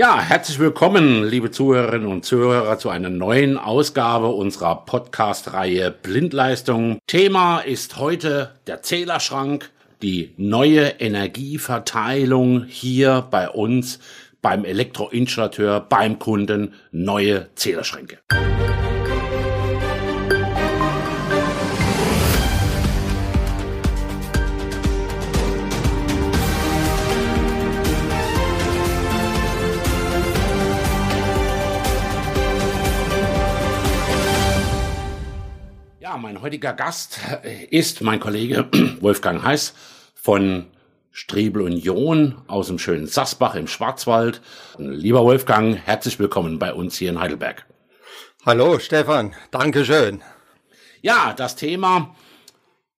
Ja, herzlich willkommen, liebe Zuhörerinnen und Zuhörer, zu einer neuen Ausgabe unserer Podcast-Reihe Blindleistung. Thema ist heute der Zählerschrank, die neue Energieverteilung hier bei uns beim Elektroinstallateur, beim Kunden, neue Zählerschränke. Heutiger Gast ist mein Kollege Wolfgang Heiß von Strebel Union aus dem schönen Sassbach im Schwarzwald. Lieber Wolfgang, herzlich willkommen bei uns hier in Heidelberg. Hallo Stefan, Dankeschön. Ja, das Thema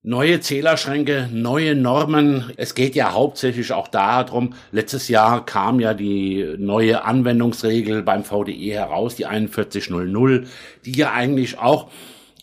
neue Zählerschränke, neue Normen. Es geht ja hauptsächlich auch darum, letztes Jahr kam ja die neue Anwendungsregel beim VDE heraus, die 4100, die ja eigentlich auch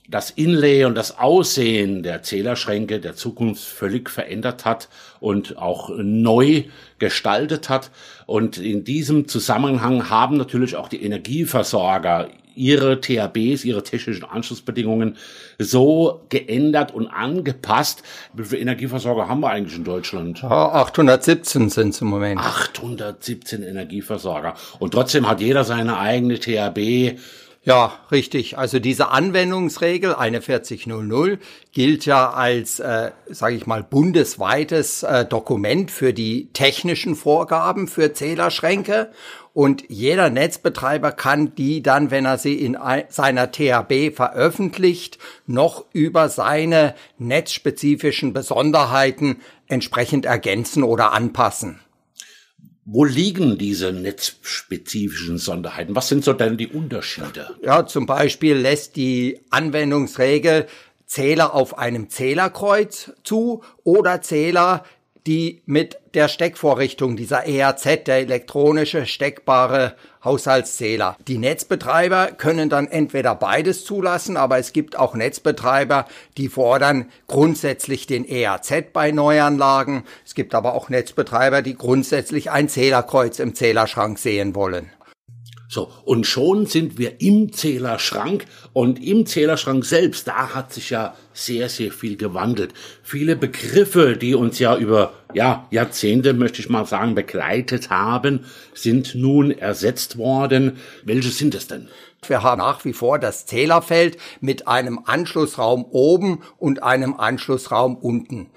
das Inlay und das Aussehen der Zählerschränke der Zukunft völlig verändert hat und auch neu gestaltet hat. Und in diesem Zusammenhang haben natürlich auch die Energieversorger ihre THBs, ihre technischen Anschlussbedingungen so geändert und angepasst. Wie viele Energieversorger haben wir eigentlich in Deutschland? Ja, 817 sind es im Moment. 817 Energieversorger. Und trotzdem hat jeder seine eigene THB ja, richtig. Also diese Anwendungsregel 4100 gilt ja als, äh, sage ich mal, bundesweites äh, Dokument für die technischen Vorgaben für Zählerschränke. Und jeder Netzbetreiber kann die dann, wenn er sie in seiner THB veröffentlicht, noch über seine netzspezifischen Besonderheiten entsprechend ergänzen oder anpassen. Wo liegen diese netzspezifischen Sonderheiten? Was sind so denn die Unterschiede? Ja, zum Beispiel lässt die Anwendungsregel Zähler auf einem Zählerkreuz zu oder Zähler, die mit der Steckvorrichtung, dieser ERZ, der elektronische steckbare Haushaltszähler. Die Netzbetreiber können dann entweder beides zulassen, aber es gibt auch Netzbetreiber, die fordern grundsätzlich den ERZ bei Neuanlagen. Es gibt aber auch Netzbetreiber, die grundsätzlich ein Zählerkreuz im Zählerschrank sehen wollen. So, und schon sind wir im Zählerschrank und im Zählerschrank selbst, da hat sich ja sehr, sehr viel gewandelt. Viele Begriffe, die uns ja über ja, Jahrzehnte, möchte ich mal sagen, begleitet haben, sind nun ersetzt worden. Welche sind es denn? Wir haben nach wie vor das Zählerfeld mit einem Anschlussraum oben und einem Anschlussraum unten.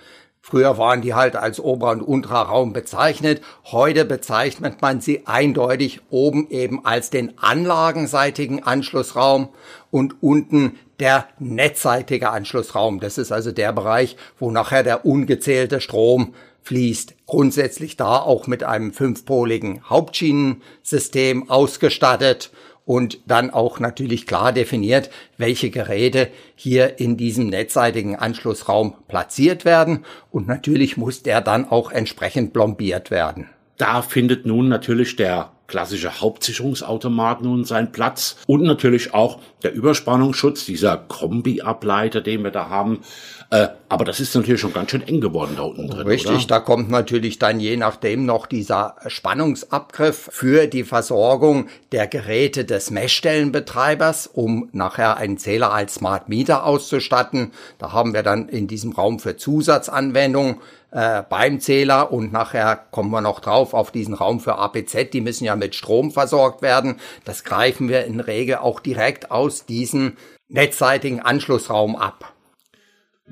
Früher waren die halt als oberer und unterer Raum bezeichnet. Heute bezeichnet man sie eindeutig oben eben als den anlagenseitigen Anschlussraum und unten der netzseitige Anschlussraum. Das ist also der Bereich, wo nachher der ungezählte Strom fließt. Grundsätzlich da auch mit einem fünfpoligen Hauptschienensystem ausgestattet und dann auch natürlich klar definiert, welche Geräte hier in diesem netzseitigen Anschlussraum platziert werden und natürlich muss der dann auch entsprechend plombiert werden. Da findet nun natürlich der klassische Hauptsicherungsautomat nun seinen Platz und natürlich auch der Überspannungsschutz, dieser Kombi-Ableiter, den wir da haben. Äh, aber das ist natürlich schon ganz schön eng geworden da unten drin. Richtig, oder? da kommt natürlich dann je nachdem noch dieser Spannungsabgriff für die Versorgung der Geräte des Messstellenbetreibers, um nachher einen Zähler als Smart Meter auszustatten. Da haben wir dann in diesem Raum für Zusatzanwendungen äh, beim Zähler und nachher kommen wir noch drauf auf diesen Raum für APZ, die müssen ja mit Strom versorgt werden. Das greifen wir in Regel auch direkt aus diesem netzseitigen Anschlussraum ab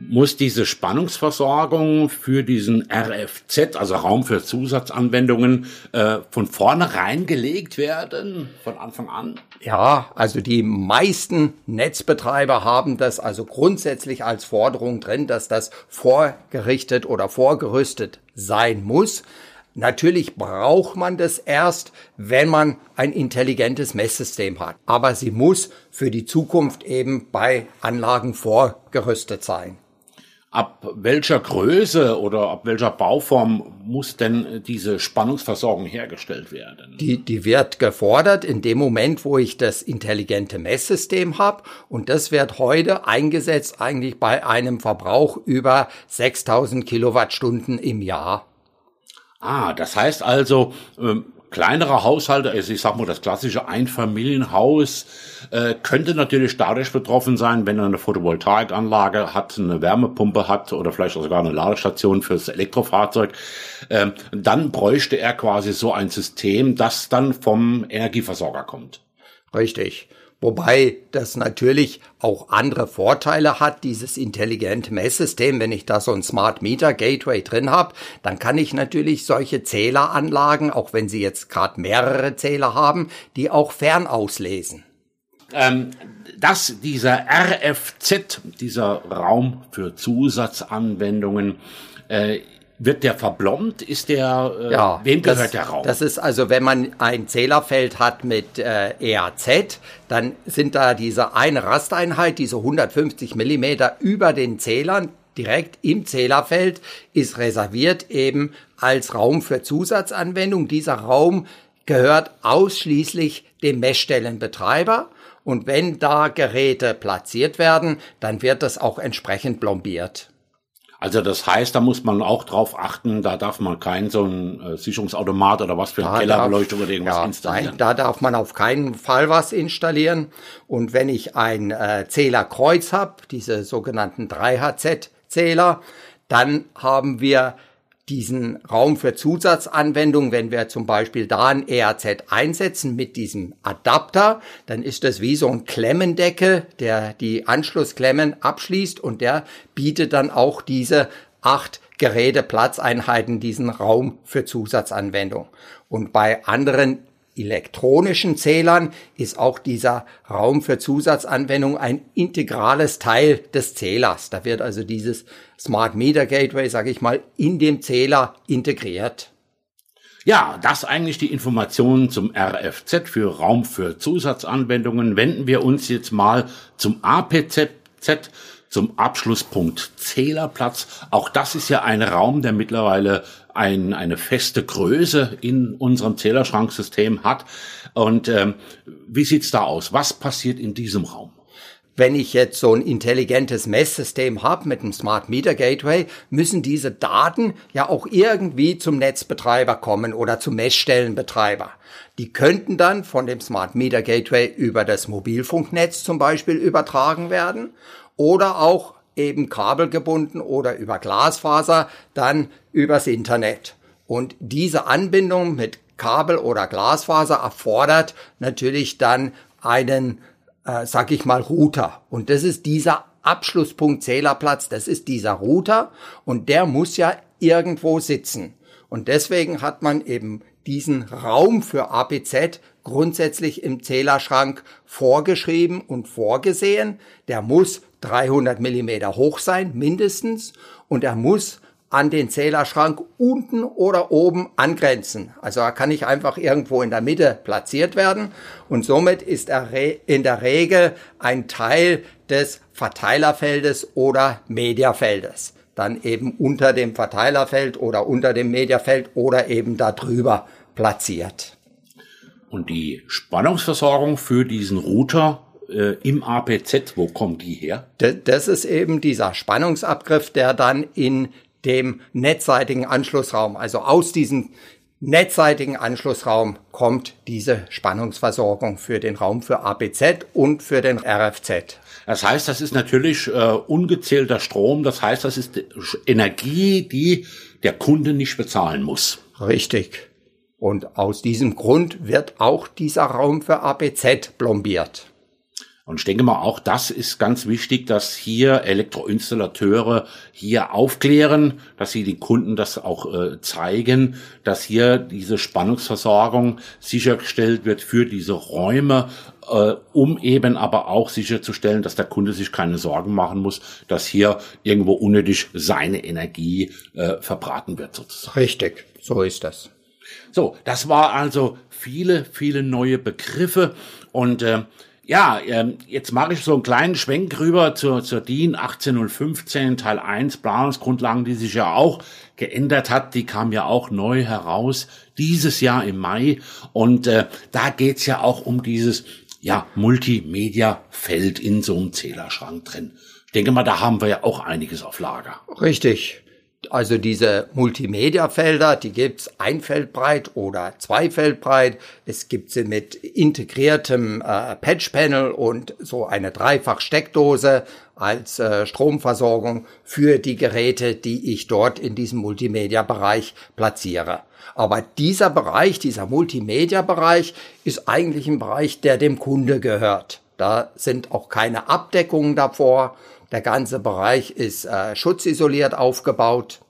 muss diese Spannungsversorgung für diesen RFZ, also Raum für Zusatzanwendungen, äh, von vornherein gelegt werden, von Anfang an? Ja, also die meisten Netzbetreiber haben das also grundsätzlich als Forderung drin, dass das vorgerichtet oder vorgerüstet sein muss. Natürlich braucht man das erst, wenn man ein intelligentes Messsystem hat. Aber sie muss für die Zukunft eben bei Anlagen vorgerüstet sein. Ab welcher Größe oder ab welcher Bauform muss denn diese Spannungsversorgung hergestellt werden? Die, die wird gefordert in dem Moment, wo ich das intelligente Messsystem habe. Und das wird heute eingesetzt eigentlich bei einem Verbrauch über 6000 Kilowattstunden im Jahr. Ah, das heißt also, ähm, kleinere Haushalte, also ich sag mal das klassische Einfamilienhaus, äh, könnte natürlich dadurch betroffen sein, wenn er eine Photovoltaikanlage hat, eine Wärmepumpe hat oder vielleicht sogar eine Ladestation fürs Elektrofahrzeug. Ähm, dann bräuchte er quasi so ein System, das dann vom Energieversorger kommt. Richtig. Wobei das natürlich auch andere Vorteile hat, dieses intelligente Messsystem. Wenn ich da so ein Smart Meter Gateway drin habe, dann kann ich natürlich solche Zähleranlagen, auch wenn sie jetzt gerade mehrere Zähler haben, die auch fern auslesen. Ähm, dass dieser RFZ, dieser Raum für Zusatzanwendungen, äh, wird der verblombt? Ist der, äh, ja, wem gehört das, der Raum? Das ist also, wenn man ein Zählerfeld hat mit äh, EAZ, dann sind da diese eine Rasteinheit, diese 150 Millimeter über den Zählern, direkt im Zählerfeld, ist reserviert eben als Raum für Zusatzanwendung. Dieser Raum gehört ausschließlich dem Messstellenbetreiber. Und wenn da Geräte platziert werden, dann wird das auch entsprechend blombiert. Also das heißt, da muss man auch drauf achten, da darf man keinen so ein äh, Sicherungsautomat oder was für eine Kellerbeleuchtung oder irgendwas ja, installieren. Nein, da darf man auf keinen Fall was installieren. Und wenn ich ein äh, Zählerkreuz habe, diese sogenannten 3HZ-Zähler, dann haben wir diesen Raum für Zusatzanwendungen, wenn wir zum Beispiel da ein ERZ einsetzen mit diesem Adapter, dann ist das wie so ein Klemmendeckel, der die Anschlussklemmen abschließt und der bietet dann auch diese acht Geräteplatzeinheiten diesen Raum für Zusatzanwendung. Und bei anderen elektronischen Zählern ist auch dieser Raum für Zusatzanwendung ein integrales Teil des Zählers. Da wird also dieses Smart Meter Gateway, sage ich mal, in dem Zähler integriert. Ja, das eigentlich die Informationen zum RFZ für Raum für Zusatzanwendungen. Wenden wir uns jetzt mal zum APZ zum Abschlusspunkt Zählerplatz. Auch das ist ja ein Raum, der mittlerweile ein, eine feste Größe in unserem Zählerschranksystem hat. Und ähm, wie sieht's da aus? Was passiert in diesem Raum? Wenn ich jetzt so ein intelligentes Messsystem habe mit einem Smart Meter Gateway, müssen diese Daten ja auch irgendwie zum Netzbetreiber kommen oder zum Messstellenbetreiber. Die könnten dann von dem Smart Meter Gateway über das Mobilfunknetz zum Beispiel übertragen werden oder auch eben kabelgebunden oder über Glasfaser dann übers Internet. Und diese Anbindung mit Kabel oder Glasfaser erfordert natürlich dann einen, äh, sag ich mal, Router. Und das ist dieser Abschlusspunkt Zählerplatz, das ist dieser Router und der muss ja irgendwo sitzen. Und deswegen hat man eben diesen Raum für APZ grundsätzlich im Zählerschrank vorgeschrieben und vorgesehen. Der muss 300 Millimeter hoch sein, mindestens, und er muss an den Zählerschrank unten oder oben angrenzen. Also er kann nicht einfach irgendwo in der Mitte platziert werden und somit ist er in der Regel ein Teil des Verteilerfeldes oder Mediafeldes. Dann eben unter dem Verteilerfeld oder unter dem Mediafeld oder eben darüber platziert. Und die Spannungsversorgung für diesen Router äh, im APZ, wo kommen die her? Das ist eben dieser Spannungsabgriff, der dann in dem netzseitigen Anschlussraum, also aus diesem netzseitigen Anschlussraum kommt diese Spannungsversorgung für den Raum für APZ und für den RFZ. Das heißt, das ist natürlich äh, ungezählter Strom. Das heißt, das ist Energie, die der Kunde nicht bezahlen muss. Richtig. Und aus diesem Grund wird auch dieser Raum für APZ plombiert. Und ich denke mal, auch das ist ganz wichtig, dass hier Elektroinstallateure hier aufklären, dass sie den Kunden das auch äh, zeigen, dass hier diese Spannungsversorgung sichergestellt wird für diese Räume, äh, um eben aber auch sicherzustellen, dass der Kunde sich keine Sorgen machen muss, dass hier irgendwo unnötig seine Energie äh, verbraten wird sozusagen. Richtig, so ist das. So, das war also viele, viele neue Begriffe und äh, ja, ähm, jetzt mache ich so einen kleinen Schwenk rüber zur, zur DIN 18015 Teil 1 Planungsgrundlagen, die sich ja auch geändert hat. Die kam ja auch neu heraus dieses Jahr im Mai. Und äh, da geht's ja auch um dieses ja, Multimedia-Feld in so einem Zählerschrank drin. Ich denke mal, da haben wir ja auch einiges auf Lager. Richtig. Also diese Multimedia-Felder, die gibt's einfeldbreit oder zweifeldbreit. Es gibt sie mit integriertem äh, Patch-Panel und so eine Dreifach-Steckdose als äh, Stromversorgung für die Geräte, die ich dort in diesem Multimedia-Bereich platziere. Aber dieser Bereich, dieser Multimedia-Bereich ist eigentlich ein Bereich, der dem Kunde gehört. Da sind auch keine Abdeckungen davor. Der ganze Bereich ist äh, schutzisoliert aufgebaut.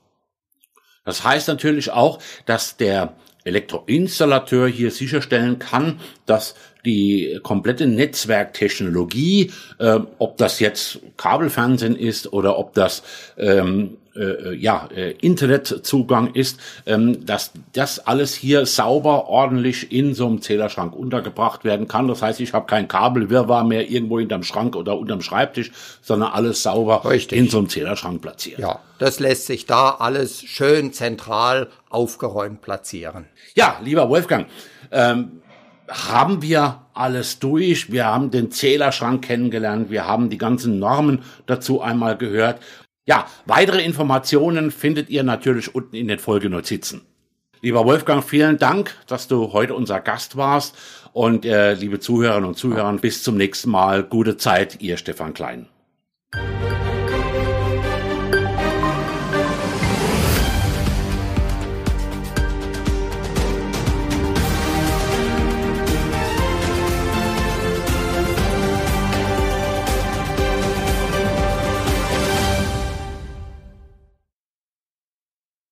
Das heißt natürlich auch, dass der Elektroinstallateur hier sicherstellen kann, dass die komplette Netzwerktechnologie, äh, ob das jetzt Kabelfernsehen ist oder ob das ähm, äh, ja, äh, Internetzugang ist, ähm, dass das alles hier sauber, ordentlich in so einem Zählerschrank untergebracht werden kann. Das heißt, ich habe kein Kabelwirrwarr mehr irgendwo hinterm Schrank oder unterm Schreibtisch, sondern alles sauber Richtig. in so einem Zählerschrank platziert. Ja, das lässt sich da alles schön zentral aufgeräumt platzieren. Ja, lieber Wolfgang, ähm, haben wir alles durch. Wir haben den Zählerschrank kennengelernt. Wir haben die ganzen Normen dazu einmal gehört. Ja, weitere Informationen findet ihr natürlich unten in den Folgenotizen. Lieber Wolfgang, vielen Dank, dass du heute unser Gast warst. Und äh, liebe Zuhörerinnen und Zuhörer, bis zum nächsten Mal. Gute Zeit, ihr Stefan Klein.